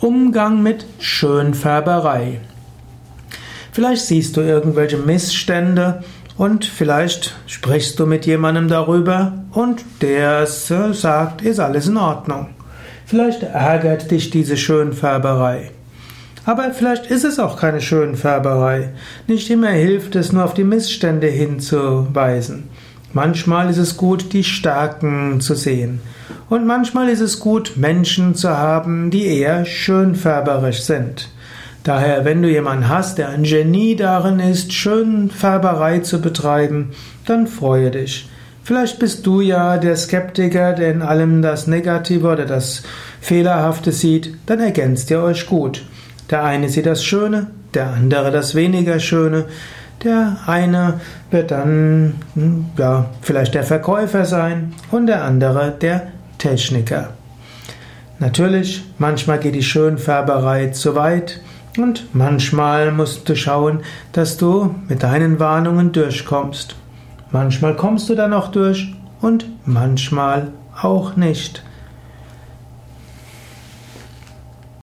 Umgang mit Schönfärberei. Vielleicht siehst du irgendwelche Missstände und vielleicht sprichst du mit jemandem darüber und der sagt, ist alles in Ordnung. Vielleicht ärgert dich diese Schönfärberei. Aber vielleicht ist es auch keine Schönfärberei. Nicht immer hilft es, nur auf die Missstände hinzuweisen. Manchmal ist es gut, die Stärken zu sehen. Und manchmal ist es gut, Menschen zu haben, die eher schönfärberisch sind. Daher, wenn du jemanden hast, der ein Genie darin ist, Schönfärberei zu betreiben, dann freue dich. Vielleicht bist du ja der Skeptiker, der in allem das Negative oder das Fehlerhafte sieht, dann ergänzt ihr euch gut. Der eine sieht das Schöne, der andere das weniger Schöne. Der eine wird dann hm, ja, vielleicht der Verkäufer sein und der andere der Techniker. Natürlich, manchmal geht die Schönfärberei zu weit und manchmal musst du schauen, dass du mit deinen Warnungen durchkommst. Manchmal kommst du dann auch durch und manchmal auch nicht.